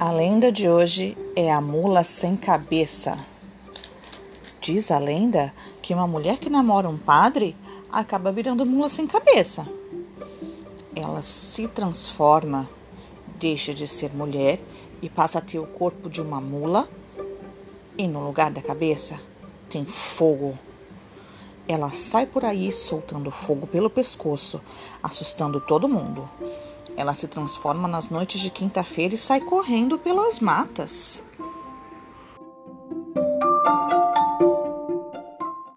A lenda de hoje é a mula sem cabeça. Diz a lenda que uma mulher que namora um padre acaba virando mula sem cabeça. Ela se transforma, deixa de ser mulher e passa a ter o corpo de uma mula, e no lugar da cabeça tem fogo. Ela sai por aí soltando fogo pelo pescoço, assustando todo mundo. Ela se transforma nas noites de quinta-feira e sai correndo pelas matas.